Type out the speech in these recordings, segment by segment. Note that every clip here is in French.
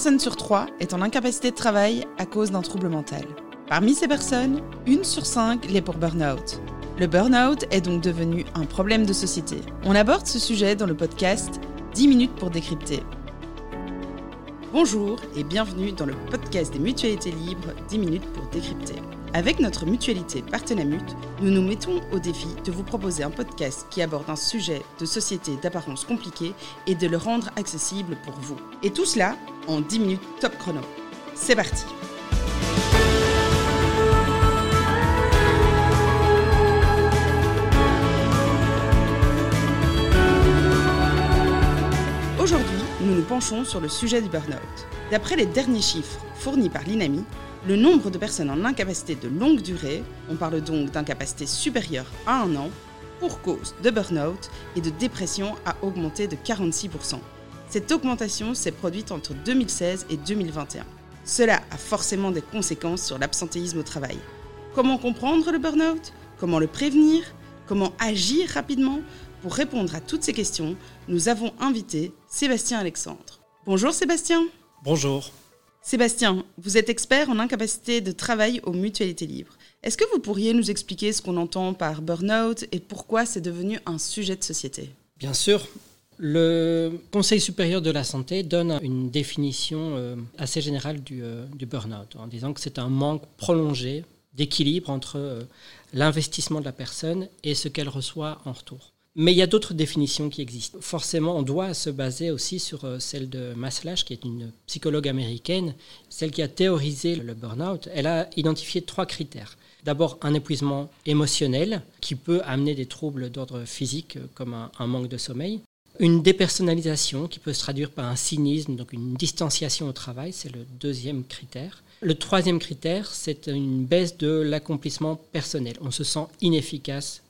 personne sur trois est en incapacité de travail à cause d'un trouble mental. Parmi ces personnes, une sur cinq l'est pour burn-out. Le burn-out est donc devenu un problème de société. On aborde ce sujet dans le podcast 10 minutes pour décrypter. Bonjour et bienvenue dans le podcast des mutualités libres 10 minutes pour décrypter. Avec notre mutualité Partenamut, nous nous mettons au défi de vous proposer un podcast qui aborde un sujet de société d'apparence compliquée et de le rendre accessible pour vous. Et tout cela en 10 minutes top chrono. C'est parti Aujourd'hui, nous nous penchons sur le sujet du burn-out. D'après les derniers chiffres fournis par l'INAMI, le nombre de personnes en incapacité de longue durée, on parle donc d'incapacité supérieure à un an, pour cause de burn-out et de dépression a augmenté de 46%. Cette augmentation s'est produite entre 2016 et 2021. Cela a forcément des conséquences sur l'absentéisme au travail. Comment comprendre le burn-out? Comment le prévenir? Comment agir rapidement? Pour répondre à toutes ces questions, nous avons invité Sébastien Alexandre. Bonjour Sébastien. Bonjour. Sébastien, vous êtes expert en incapacité de travail aux mutualités libres. Est-ce que vous pourriez nous expliquer ce qu'on entend par burn-out et pourquoi c'est devenu un sujet de société? Bien sûr. Le Conseil supérieur de la santé donne une définition euh, assez générale du, euh, du burn-out en disant que c'est un manque prolongé d'équilibre entre euh, l'investissement de la personne et ce qu'elle reçoit en retour. Mais il y a d'autres définitions qui existent. Forcément, on doit se baser aussi sur euh, celle de Maslach, qui est une psychologue américaine, celle qui a théorisé le burn-out. Elle a identifié trois critères. D'abord, un épuisement émotionnel qui peut amener des troubles d'ordre physique, euh, comme un, manque de sommeil. Une dépersonnalisation qui peut se traduire par un cynisme, donc une distanciation au travail, c'est le deuxième critère. Le troisième critère, c'est une baisse de l'accomplissement personnel. On se sent inefficace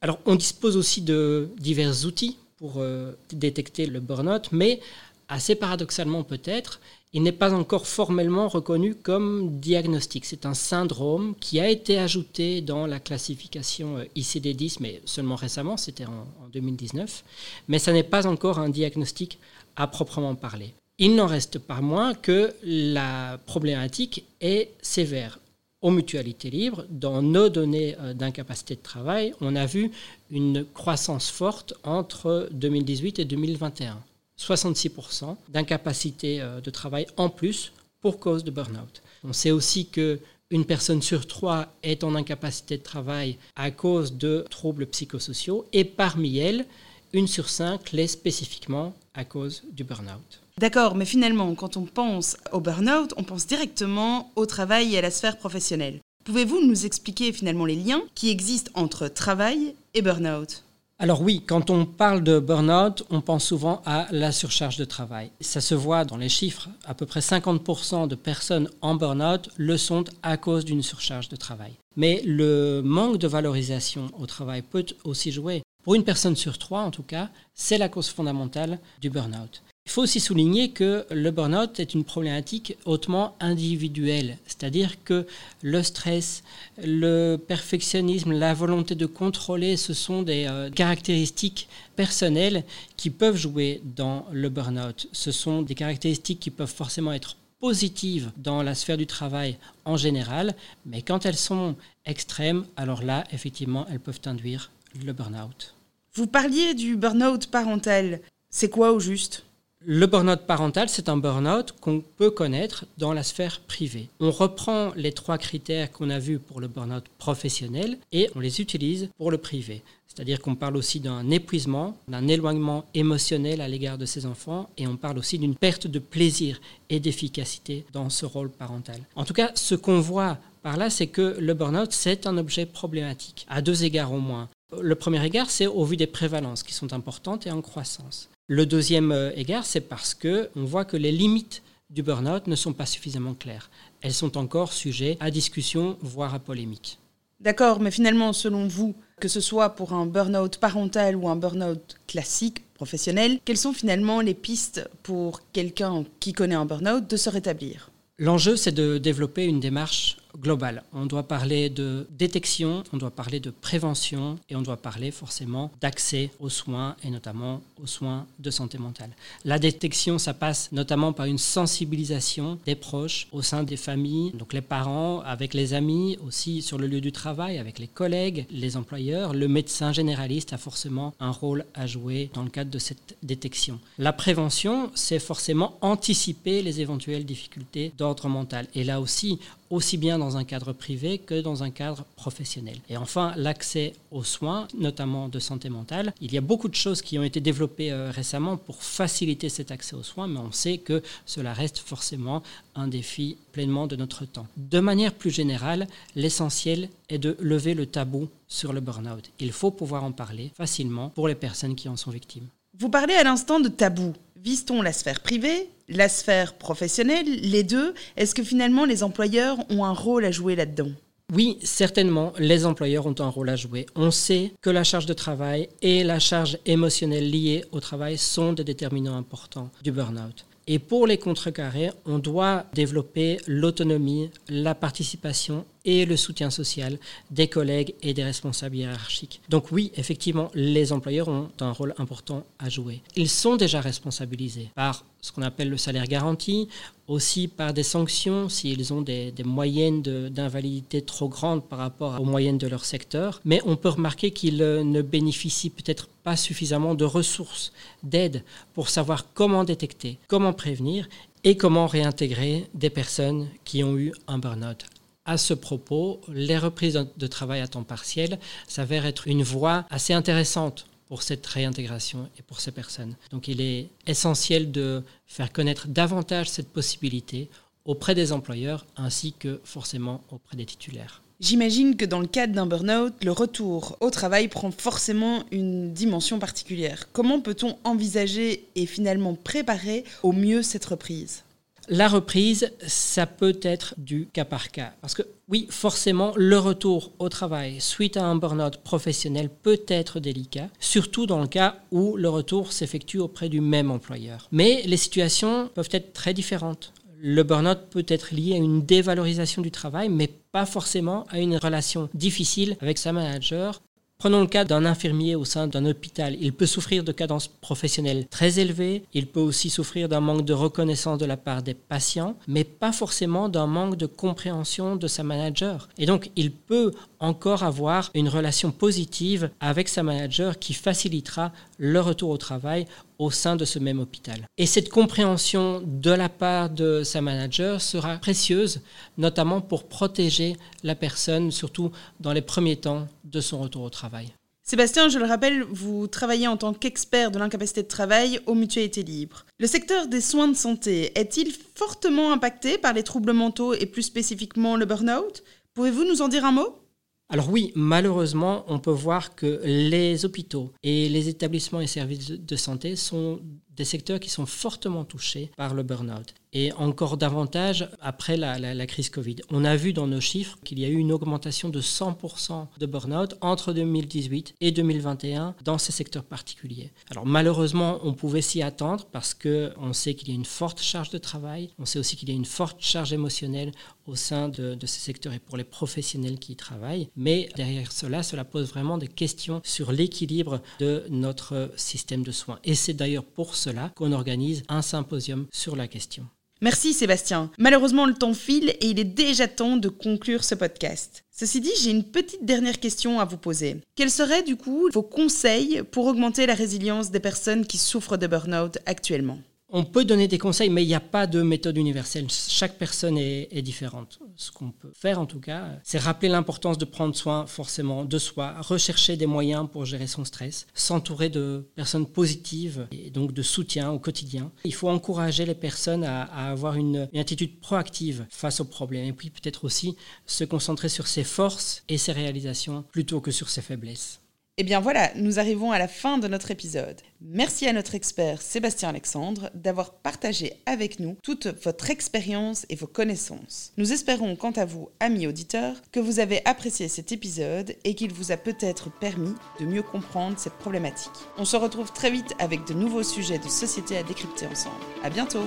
Alors, on dispose aussi de divers outils pour euh, détecter le burn-out, mais assez paradoxalement peut-être, il n'est pas encore formellement reconnu comme diagnostic. C'est un syndrome qui a été ajouté dans la classification euh, ICD-10, mais seulement récemment, c'était en, en 2019, mais ça n'est pas encore un diagnostic à proprement parler. Il n'en reste pas moins que la problématique est sévère aux mutualités libres, dans nos données euh, d'incapacité de travail, on a vu une croissance forte entre 2018 et 2021. 66% d'incapacité euh, de travail en plus pour cause de burn-out. On sait aussi que une personne sur trois est en incapacité de travail à cause de troubles psychosociaux et parmi elles, une sur cinq l'est spécifiquement à cause du burn-out. D'accord, mais finalement, quand on pense au burn-out, on pense directement au travail et à la sphère professionnelle. Pouvez-vous nous expliquer finalement les liens qui existent entre travail et burn-out? Alors oui, quand on parle de burn-out, on pense souvent à la surcharge de travail. Ça se voit dans les chiffres. À peu près 50% de personnes en burn-out le sont à cause d'une surcharge de travail. Mais le manque de valorisation au travail peut aussi jouer. Pour une personne sur trois, en tout cas, c'est la cause fondamentale du burn-out. Il faut aussi souligner que le burn-out est une problématique hautement individuelle, c'est-à-dire que le stress, le perfectionnisme, la volonté de contrôler, ce sont des euh, caractéristiques personnelles qui peuvent jouer dans le burn-out. Ce sont des caractéristiques qui peuvent forcément être positives dans la sphère du travail en général, mais quand elles sont extrêmes, alors là, effectivement, elles peuvent induire le burn-out. Vous parliez du burn-out parental. C'est quoi au juste? Le burn-out parental, c'est un burn-out qu'on peut connaître dans la sphère privée. On reprend les trois critères qu'on a vus pour le burn-out professionnel et on les utilise pour le privé. C'est-à-dire qu'on parle aussi d'un épuisement, d'un éloignement émotionnel à l'égard de ses enfants et on parle aussi d'une perte de plaisir et d'efficacité dans ce rôle parental. En tout cas, ce qu'on voit par là, c'est que le burn-out, c'est un objet problématique, à deux égards au moins. Le premier égard, c'est au vu des prévalences qui sont importantes et en croissance. Le deuxième euh, égard, c'est parce que on voit que les limites du burn-out ne sont pas suffisamment claires. Elles sont encore sujets à discussion, voire à polémique. D'accord, mais finalement, selon vous, que ce soit pour un burn-out parental ou un burn-out classique, professionnel, quelles sont finalement les pistes pour quelqu'un qui connaît un burn-out de se rétablir? L'enjeu, c'est de développer une démarche global. On doit parler de détection, on doit parler de prévention et on doit parler forcément d'accès aux soins et notamment aux soins de santé mentale. La détection, ça passe notamment par une sensibilisation des proches au sein des familles, donc les parents, avec les amis, aussi sur le lieu du travail, avec les collègues, les employeurs. Le médecin généraliste a forcément un rôle à jouer dans le cadre de cette détection. La prévention, c'est forcément anticiper les éventuelles difficultés d'ordre mental. Et là aussi, aussi bien dans un cadre privé que dans un cadre professionnel. Et enfin, l'accès aux soins, notamment de santé mentale. Il y a beaucoup de choses qui ont été développées euh, récemment pour faciliter cet accès aux soins, mais on sait que cela reste forcément un défi pleinement de notre temps. De manière plus générale, l'essentiel est de lever le tabou sur le burn-out. Il faut pouvoir en parler facilement pour les personnes qui en sont victimes. Vous parlez à l'instant de tabou. Vise-t-on la sphère privée, la sphère professionnelle, les deux? Est-ce que finalement les employeurs ont un rôle à jouer là-dedans? Oui, certainement, les employeurs ont un rôle à jouer. On sait que la charge de travail et la charge émotionnelle liée au travail sont des déterminants importants du burn-out. Et pour les contrecarrer, on doit développer l'autonomie, la participation et le soutien social des collègues et des responsables hiérarchiques. Donc oui, effectivement, les employeurs ont un rôle important à jouer. Ils sont déjà responsabilisés par ce qu'on appelle le salaire garanti, aussi par des sanctions s'ils ont des, moyennes d'invalidité trop grandes par rapport aux moyennes de leur secteur. Mais on peut remarquer qu'ils euh, ne bénéficient peut-être pas suffisamment de ressources, d'aide pour savoir comment détecter, comment prévenir et comment réintégrer des personnes qui ont eu un burn-out. À ce propos, les reprises de travail à temps partiel s'avèrent être une voie assez intéressante pour cette réintégration et pour ces personnes. Donc il est essentiel de faire connaître davantage cette possibilité auprès des employeurs ainsi que forcément auprès des titulaires. J'imagine que dans le cadre d'un burn-out, le retour au travail prend forcément une dimension particulière. Comment peut-on envisager et finalement préparer au mieux cette reprise? La reprise, ça peut être du cas par cas. Parce que oui, forcément, le retour au travail suite à un burn-out professionnel peut être délicat, surtout dans le cas où le retour s'effectue auprès du même employeur. Mais les situations peuvent être très différentes. Le burn-out peut être lié à une dévalorisation du travail, mais pas forcément à une relation difficile avec sa manager Prenons le cas d'un infirmier au sein d'un hôpital. Il peut souffrir de cadences professionnelles très élevées, il peut aussi souffrir d'un manque de reconnaissance de la part des patients, mais pas forcément d'un manque de compréhension de sa manager. Et donc, il peut encore avoir une relation positive avec sa manager qui facilitera le retour au travail au sein de ce même hôpital. Et cette compréhension de la part de sa manager sera précieuse, notamment pour protéger la personne, surtout dans les premiers temps de son retour au travail. Sébastien, je le rappelle, vous travaillez en tant qu'expert de l'incapacité de travail aux mutualités libres. Le secteur des soins de santé est-il fortement impacté par les troubles mentaux et plus spécifiquement le burn-out? Pouvez-vous nous en dire un mot? Alors oui, malheureusement, on peut voir que les hôpitaux et les établissements et services de santé sont des secteurs qui sont fortement touchés par le burn-out et encore davantage après la, crise Covid. On a vu dans nos chiffres qu'il y a eu une augmentation de 100% de burn-out entre 2018 et 2021 dans ces secteurs particuliers. Alors malheureusement, on pouvait s'y attendre parce qu'on sait qu'il y a une forte charge de travail, on sait aussi qu'il y a une forte charge émotionnelle au sein de, de ces secteurs et pour les professionnels qui y travaillent. Mais derrière cela, cela pose vraiment des questions sur l'équilibre de notre système de soins. Et c'est d'ailleurs pour cela qu'on organise un symposium sur la question. Merci Sébastien. Malheureusement, le temps file et il est déjà temps de conclure ce podcast. Ceci dit, j'ai une petite dernière question à vous poser. Quels seraient du coup vos conseils pour augmenter la résilience des personnes qui souffrent de burn-out actuellement? On peut donner des conseils, mais il n'y a pas de méthode universelle. Chaque personne est, différente. Ce qu'on peut faire, en tout cas, c'est rappeler l'importance de prendre soin forcément de soi, rechercher des moyens pour gérer son stress, s'entourer de personnes positives et donc de soutien au quotidien. Il faut encourager les personnes à, avoir une, une attitude proactive face aux problèmes et puis peut-être aussi se concentrer sur ses forces et ses réalisations plutôt que sur ses faiblesses. Eh bien voilà, nous arrivons à la fin de notre épisode. Merci à notre expert Sébastien Alexandre d'avoir partagé avec nous toute votre expérience et vos connaissances. Nous espérons quant à vous, amis auditeurs, que vous avez apprécié cet épisode et qu'il vous a peut-être permis de mieux comprendre cette problématique. On se retrouve très vite avec de nouveaux sujets de société à décrypter ensemble. À bientôt!